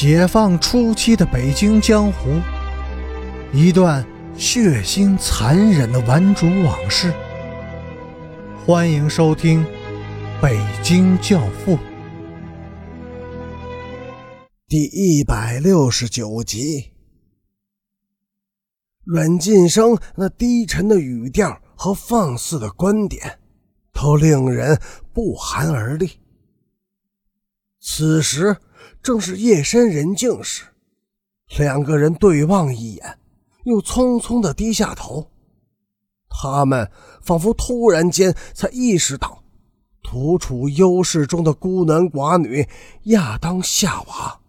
解放初期的北京江湖，一段血腥残忍的顽主往事。欢迎收听《北京教父》第一百六十九集。阮晋生那低沉的语调和放肆的观点，都令人不寒而栗。此时正是夜深人静时，两个人对望一眼，又匆匆的低下头。他们仿佛突然间才意识到，独处幽室中的孤男寡女亚当夏娃。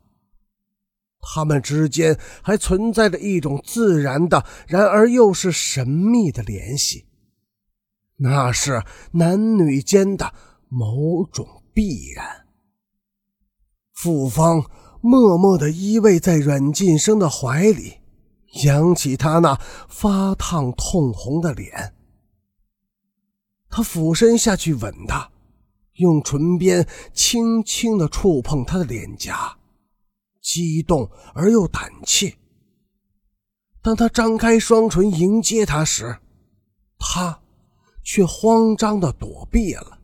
他们之间还存在着一种自然的，然而又是神秘的联系，那是男女间的某种必然。傅芳默默地依偎在阮晋生的怀里，扬起他那发烫痛红的脸。他俯身下去吻她，用唇边轻轻地触碰她的脸颊，激动而又胆怯。当他张开双唇迎接她时，他却慌张地躲避了。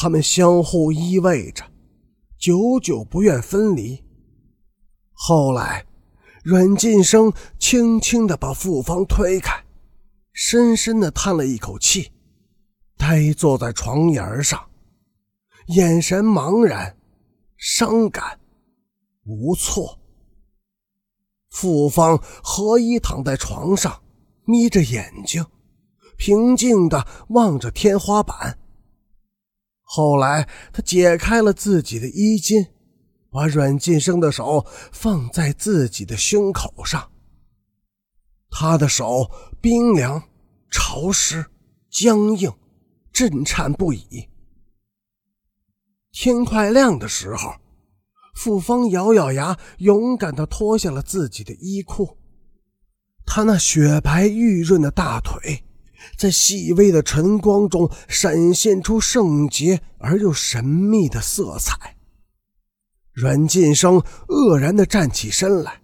他们相互依偎着，久久不愿分离。后来，阮晋生轻轻地把傅芳推开，深深地叹了一口气，呆坐在床沿上，眼神茫然、伤感、无措。傅芳何以躺在床上，眯着眼睛，平静地望着天花板。后来，他解开了自己的衣襟，把阮晋生的手放在自己的胸口上。他的手冰凉、潮湿、僵硬，震颤不已。天快亮的时候，傅芳咬咬牙，勇敢地脱下了自己的衣裤。他那雪白玉润的大腿。在细微的晨光中闪现出圣洁而又神秘的色彩。阮晋生愕然地站起身来，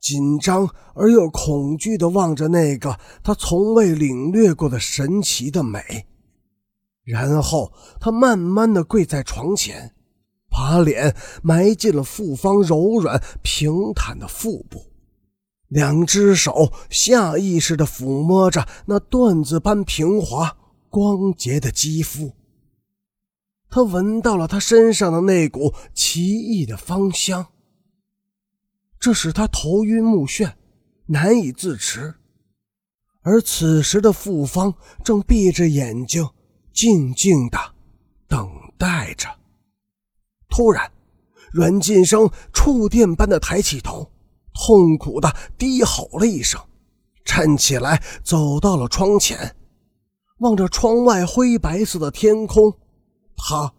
紧张而又恐惧地望着那个他从未领略过的神奇的美，然后他慢慢地跪在床前，把脸埋进了傅芳柔软平坦的腹部。两只手下意识地抚摸着那缎子般平滑、光洁的肌肤。他闻到了他身上的那股奇异的芳香，这使他头晕目眩，难以自持。而此时的傅芳正闭着眼睛，静静地等待着。突然，阮晋生触电般的抬起头。痛苦的低吼了一声，站起来走到了窗前，望着窗外灰白色的天空，他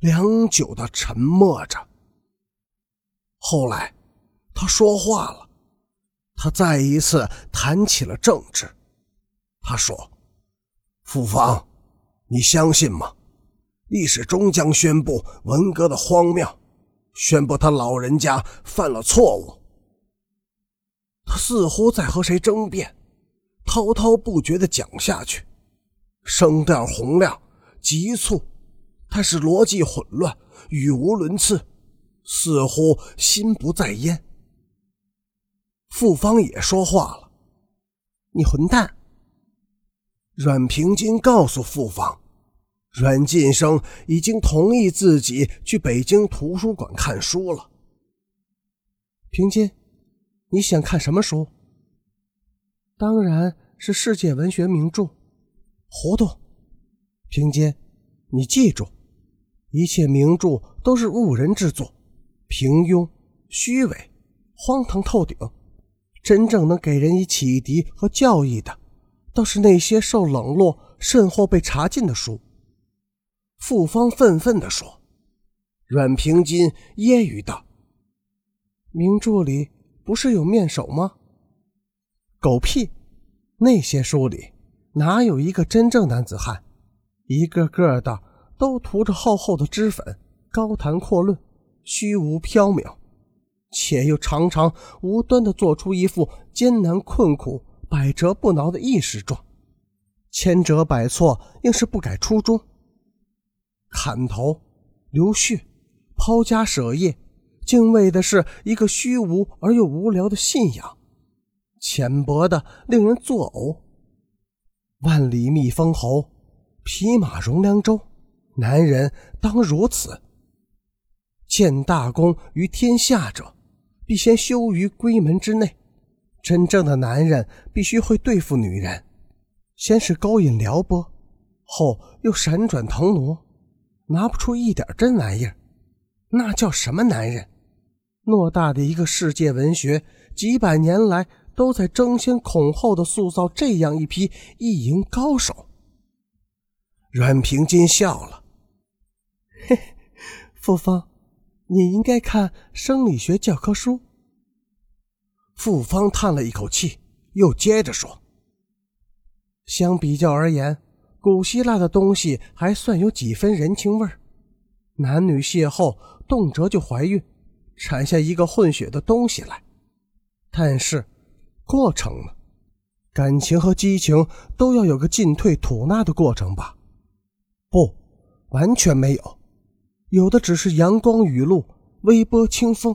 良久的沉默着。后来，他说话了，他再一次谈起了政治。他说：“傅芳，你相信吗？历史终将宣布文革的荒谬，宣布他老人家犯了错误。”他似乎在和谁争辩，滔滔不绝地讲下去，声调洪亮、急促，但是逻辑混乱、语无伦次，似乎心不在焉。傅芳也说话了：“你混蛋！”阮平金告诉傅芳，阮晋生已经同意自己去北京图书馆看书了。平金。你想看什么书？当然是世界文学名著。糊涂，平间，你记住，一切名著都是误人之作，平庸、虚伪、荒唐透顶。真正能给人以启迪和教益的，倒是那些受冷落甚或被查禁的书。傅方愤愤地说。阮平金揶揄道：“名著里。”不是有面首吗？狗屁！那些书里哪有一个真正男子汉？一个个的都涂着厚厚的脂粉，高谈阔论，虚无缥缈，且又常常无端的做出一副艰难困苦、百折不挠的意识状，千折百错，硬是不改初衷。砍头、流血、抛家舍业，敬畏的是一个虚无而又无聊的信仰，浅薄的令人作呕。万里觅封侯，匹马容凉州，男人当如此。建大功于天下者，必先修于闺门之内。真正的男人必须会对付女人，先是勾引撩拨，后又闪转腾挪，拿不出一点真玩意儿，那叫什么男人？偌大的一个世界文学，几百年来都在争先恐后的塑造这样一批意淫高手。阮平金笑了，嘿，傅芳。你应该看生理学教科书。傅芳叹了一口气，又接着说：“相比较而言，古希腊的东西还算有几分人情味儿。男女邂逅，动辄就怀孕，产下一个混血的东西来。但是，过程呢？感情和激情都要有个进退吐纳的过程吧？不，完全没有。”有的只是阳光雨露、微波清风，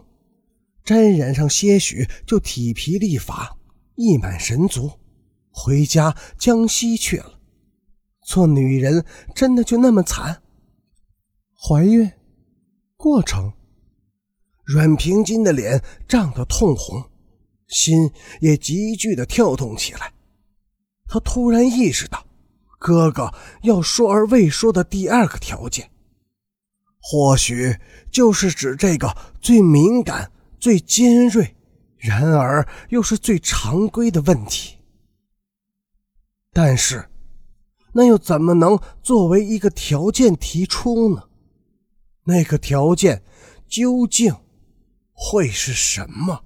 沾染上些许就体疲力乏、意满神足，回家江西去了。做女人真的就那么惨？怀孕过程，阮平金的脸涨得通红，心也急剧的跳动起来。他突然意识到，哥哥要说而未说的第二个条件。或许就是指这个最敏感、最尖锐，然而又是最常规的问题。但是，那又怎么能作为一个条件提出呢？那个条件究竟会是什么？